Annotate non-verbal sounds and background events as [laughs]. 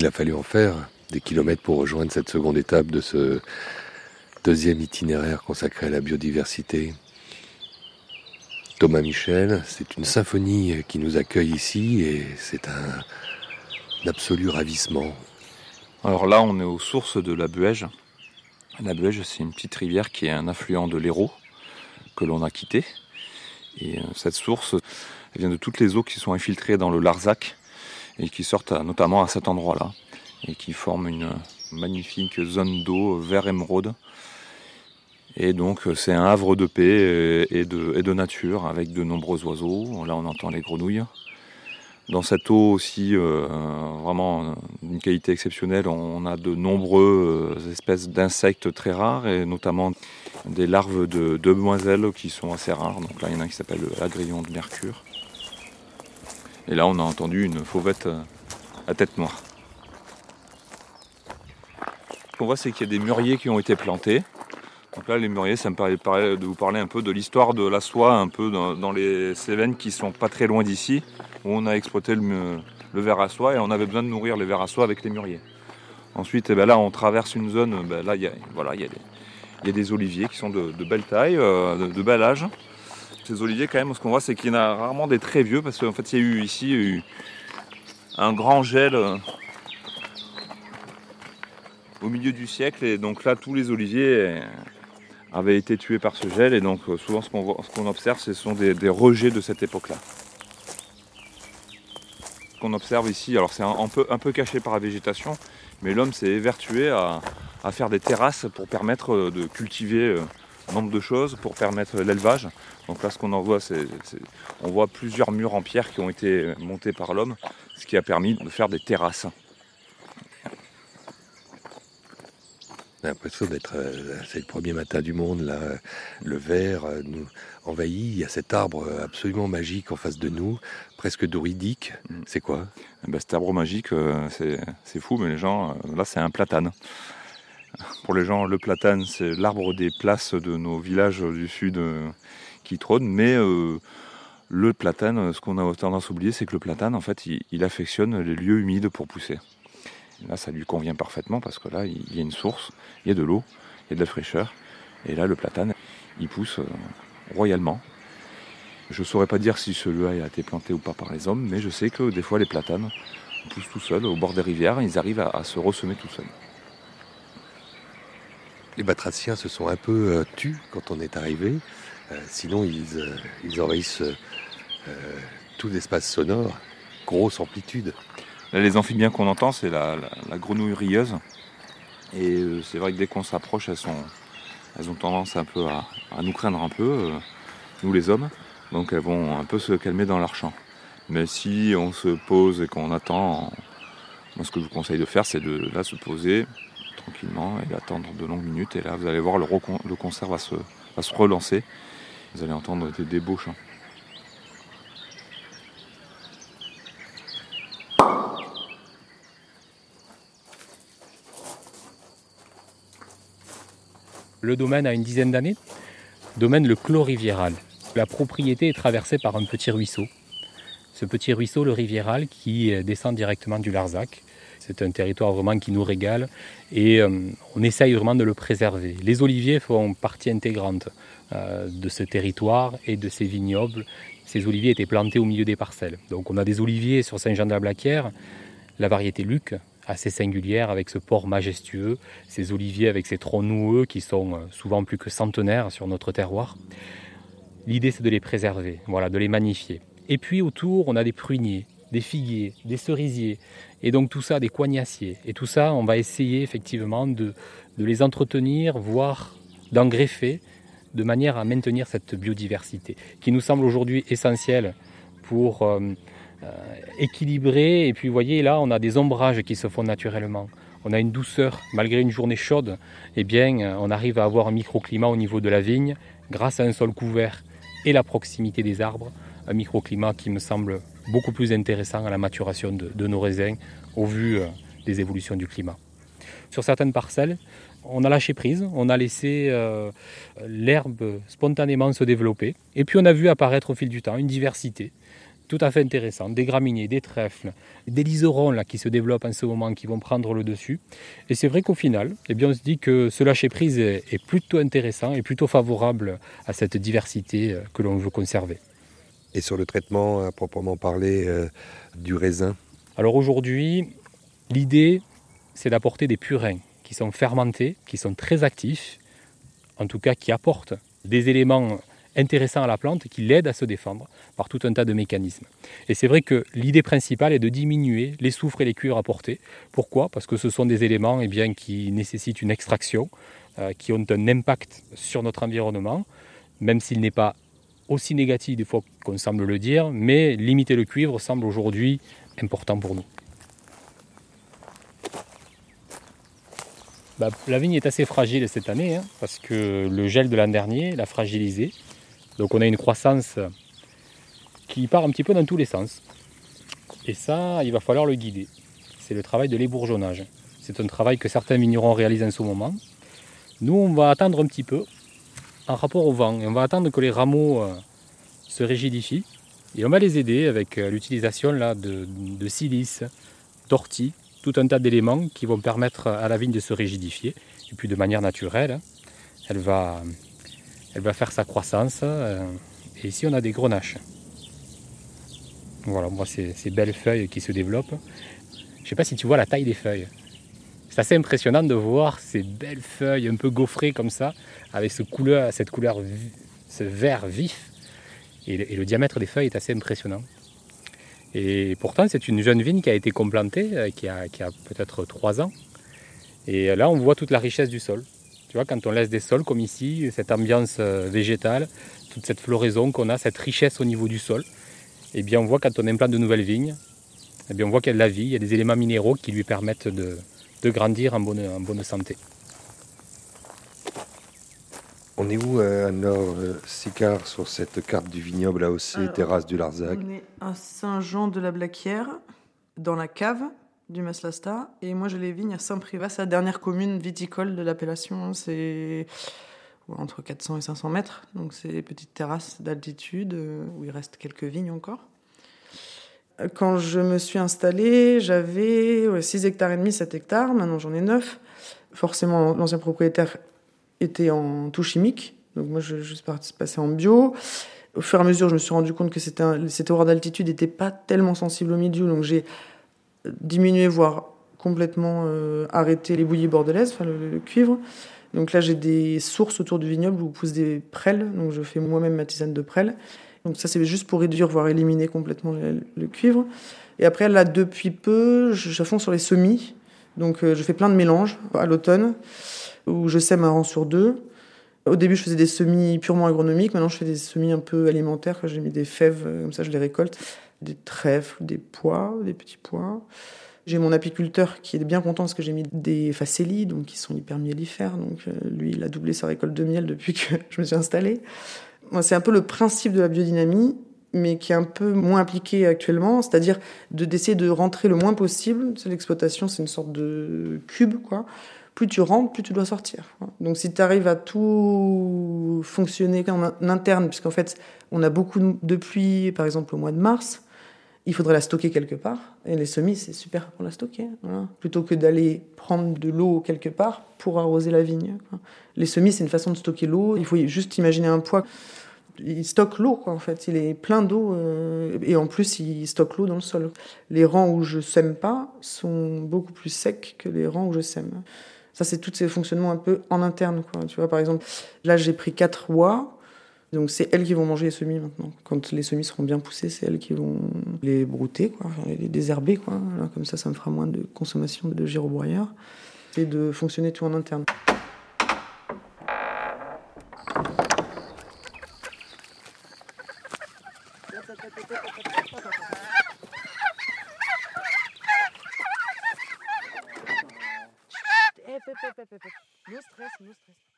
Il a fallu en faire des kilomètres pour rejoindre cette seconde étape de ce deuxième itinéraire consacré à la biodiversité. Thomas Michel, c'est une symphonie qui nous accueille ici et c'est un, absolu ravissement. Alors là, on est aux sources de la Buège. La Buège, c'est une petite rivière qui est un affluent de l'Hérault que l'on a quitté. Et euh, cette source, elle vient de toutes les eaux qui sont infiltrées dans le Larzac et qui sortent notamment à cet endroit-là et qui forment une magnifique zone d'eau vert émeraude et donc euh, c'est un havre de paix euh, et de, nature avec de nombreux oiseaux. Là on entend les grenouilles. Dans cette eau aussi, euh, vraiment d'une qualité exceptionnelle, on a de nombreuses espèces d'insectes très rares et notamment des larves de demoiselles qui sont assez rares. Donc là il y en a un qui s'appelle l'agrillon de mercure. Et là on a entendu une fauvette à tête noire. Ce qu'on voit c'est qu'il y a des mûriers qui ont été plantés. Donc là, les mûriers, ça me paraît de vous parler un peu de l'histoire de la soie, un peu dans, les Cévennes qui sont pas très loin d'ici, où on a exploité le, verre à soie et on avait besoin de nourrir les vers à soie avec les mûriers. Ensuite, eh ben là, on traverse une zone, ben là, il y a, voilà, il y, a des oliviers qui sont de, belle taille, euh, de, bel âge. Oliviers, quand même, ce qu'on voit, c'est qu'il y en a rarement des très vieux, parce qu'en fait, il y a eu ici un grand gel euh, au milieu du siècle, et donc là, tous les oliviers avait été tué par ce gel et donc euh, souvent ce qu'on observe ce sont des, rejets de cette époque-là. Ce qu'on observe ici, alors c'est un, peu, caché par la végétation, mais l'homme s'est évertué à, faire des terrasses pour permettre euh, de cultiver euh, nombre de choses, pour permettre l'élevage. Donc là ce qu'on en voit, c'est on voit plusieurs murs en pierre qui ont été montés par l'homme, ce qui a permis de faire des terrasses. J'ai l'impression d'être, euh, c'est le premier matin du monde, là, le vert euh, nous envahit, il y a cet arbre absolument magique en face de nous, presque doridique. Mm. C'est quoi? Eh ben, Cet arbre magique, euh, c'est fou, mais les gens, là c'est un platane. Pour les gens, le platane, c'est l'arbre des places de nos villages du sud qui trône, mais le platane, ce qu'on a tendance à oublier, c'est que le platane, en fait, il affectionne les lieux humides pour pousser. Là, ça lui convient parfaitement parce que là, il y a une source, il y a de l'eau, il y a de la fraîcheur. Et là, le platane, il pousse euh, royalement. Je ne saurais pas dire si celui-là a été planté ou pas par les hommes, mais je sais que des fois, les platanes poussent tout seuls au bord des rivières. Ils arrivent à, se ressemer tout seuls. Les batraciens se sont un peu euh, tus quand on est arrivé. Euh, sinon, ils envahissent tout l'espace sonore, grosse amplitude les amphibiens qu'on entend, c'est la, grenouille rieuse. Et euh, c'est vrai que dès qu'on s'approche, elles, ont tendance un peu à, nous craindre un peu, euh, nous les hommes. Donc elles vont un peu se calmer dans leur champ. Mais si on se pose et qu'on attend, moi ce que je vous conseille de faire, c'est de là se poser tranquillement et d'attendre de longues minutes. Et là, vous allez voir, le, concert va se, va se relancer. Vous allez entendre des, beaux chants. Le domaine a une dizaine d'années. Domaine le Clos Rivieral. La propriété est traversée par un petit ruisseau. Ce petit ruisseau, le Rivieral, qui euh, descend directement du Larzac. C'est un territoire vraiment qui nous régale et euh, on essaye vraiment de le préserver. Les oliviers font partie intégrante euh, de ce territoire et de ces vignobles. Ces oliviers étaient plantés au milieu des parcelles. Donc on a des oliviers sur Saint-Jean-de-la-Blaquière, la variété Luc, assez singulière avec ce port majestueux, ces oliviers avec ces troncs noueux qui sont euh, souvent plus que centenaires sur notre terroir. L'idée c'est de les préserver, voilà, de les magnifier. Et puis autour, on a des pruniers, des figuiers, des cerisiers, et donc tout ça, des coignaciers. Et tout ça, on va essayer effectivement de, les entretenir, voire d'en greffer, de manière à maintenir cette biodiversité, qui nous semble aujourd'hui essentielle pour euh, euh, équilibré. Et puis vous voyez là, on a des ombrages qui se font naturellement. On a une douceur, malgré une journée chaude, eh bien, euh, on arrive à avoir un microclimat au niveau de la vigne, grâce à un sol couvert et la proximité des arbres. Un microclimat qui me semble beaucoup plus intéressant à la maturation de, nos raisins au vu euh, des évolutions du climat. Sur certaines parcelles, on a lâché prise, on a laissé l'herbe spontanément se développer, et puis on a vu apparaître au fil du temps une diversité tout à fait intéressants, des graminées, des trèfles, des liserons qui se développent en ce moment, qui vont prendre le dessus. Et c'est vrai qu'au final, eh bien, on se dit que ce lâcher-prise est, est plutôt intéressant et plutôt favorable à cette diversité euh, que l'on veut conserver. Et sur le traitement à proprement parler euh, du raisin Alors aujourd'hui, l'idée, c'est d'apporter des purins qui sont fermentés, qui sont très actifs, en tout cas qui apportent des éléments intéressants à la plante qui l'aident à se défendre par tout un tas de mécanismes. Et c'est vrai que l'idée principale est de diminuer les soufres et les cuivres apportés. Pourquoi? Parce que ce sont des éléments eh bien, qui nécessitent une extraction, euh, qui ont un impact sur notre environnement, même s'il n'est pas aussi négatif des fois qu'on semble le dire, mais limiter le cuivre semble aujourd'hui important pour nous. Bah, la vigne est assez fragile cette année, hein, parce que le gel de l'an dernier l'a fragilisée. Donc on a une croissance qui part un petit peu dans tous les sens. Et ça, il va falloir le guider. C'est le travail de l'ébourgeonnage. C'est un travail que certains vignerons réalisent en ce moment. Nous, on va attendre un petit peu en rapport au vent. On va attendre que les rameaux euh, se rigidifient. Et on va les aider avec euh, l'utilisation là, de, silice, d'ortie, tout un tas d'éléments qui vont permettre à la vigne de se rigidifier. Et puis de manière naturelle, elle va, elle faire sa croissance. euh, Et ici, on a des grenaches. Voilà, moi, ces, ces belles feuilles qui se développent. Je ne sais pas si tu vois la taille des feuilles. C'est assez impressionnant de voir ces belles feuilles un peu gaufrées comme ça, avec ce cette couleur, ce vert vif. Et le, et le diamètre des feuilles est assez impressionnant. Et pourtant, c'est une jeune vigne qui a été complantée, euh, qui a, qui a peut-être 3 ans. Et là, on voit toute la richesse du sol. Tu vois, quand on laisse des sols comme ici, cette ambiance euh, végétale, toute cette floraison qu'on a, cette richesse au niveau du sol, eh bien, on voit quand on implante de nouvelles vignes, eh bien, on voit qu'il y a de la vie, il y a des éléments minéraux qui lui permettent de, de grandir en bonne, en bonne santé. On est où euh, à Nord euh, Sicard sur cette carte du vignoble AOC, Alors, terrasse du Larzac On est à Saint-Jean de la Blaquière, dans la cave du Maslasta. Et moi, j'ai les vignes à Saint-Privat, c'est la dernière commune viticole de l'appellation. hein. C'est entre 400 et 500 mètres. Donc, c'est des petites terrasses d'altitude euh, où il reste quelques vignes encore. Quand je me suis installée, j'avais ouais, 6 hectares et demi, 7 hectares. Maintenant, j'en ai 9. Forcément, l'ancien propriétaire était en tout chimique. Donc, moi, je, suis passer en bio au fur et à mesure, je me suis rendu compte que c'était cet horaire d'altitude n'était pas tellement sensible au milieu, donc j'ai diminué, voire complètement euh, arrêté les bouillies bordelaises, le, le cuivre. Donc là, j'ai des sources autour du vignoble où poussent des prêles, donc je fais moi-même ma tisane de prêles. Donc ça, c'est juste pour réduire, voire éliminer complètement le, cuivre. Et après, là, depuis peu, je, je fonds sur les semis. Donc euh, je fais plein de mélanges à l'automne, où je sème un rang sur deux. Au début, je faisais des semis purement agronomiques. Maintenant, je fais des semis un peu alimentaires. J'ai mis des fèves, euh, comme ça, je les récolte. Des trèfles, des pois, des petits pois. J'ai mon apiculteur qui est bien content parce que j'ai mis des facélies, donc qui sont hyper miellifères. Donc, euh, lui, il a doublé sa récolte de miel depuis que [laughs] je me suis installée. C'est un peu le principe de la biodynamie, mais qui est un peu moins appliqué actuellement. C'est-à-dire de- d'essayer de rentrer le moins possible. L'exploitation, c'est une sorte de cube, quoi plus tu rentres, plus tu dois sortir. Donc si tu arrives à tout fonctionner en in- interne, puisqu'en fait on a beaucoup de pluie, par exemple au mois de mars, il faudrait la stocker quelque part. Et les semis, c'est super pour la stocker. Plutôt que d'aller prendre de l'eau quelque part pour arroser la vigne. Les semis, c'est une façon de stocker l'eau. Il faut juste imaginer un poids. Il stocke l'eau, en fait. Il est plein d'eau. euh, et en plus, il stocke l'eau dans le sol. Les rangs où je sème pas sont beaucoup plus secs que les rangs où je sème. Ça, c'est tous ces fonctionnements un peu en interne. Tu vois, par exemple, là, j'ai pris quatre oies. Donc, c'est elles qui vont manger les semis maintenant. Quand les semis seront bien poussés, c'est elles qui vont les brouter, quoi, les désherber. Quoi. Comme ça, ça me fera moins de consommation de gyrobroyeur. C'est de fonctionner tout en interne. No stress, no stress.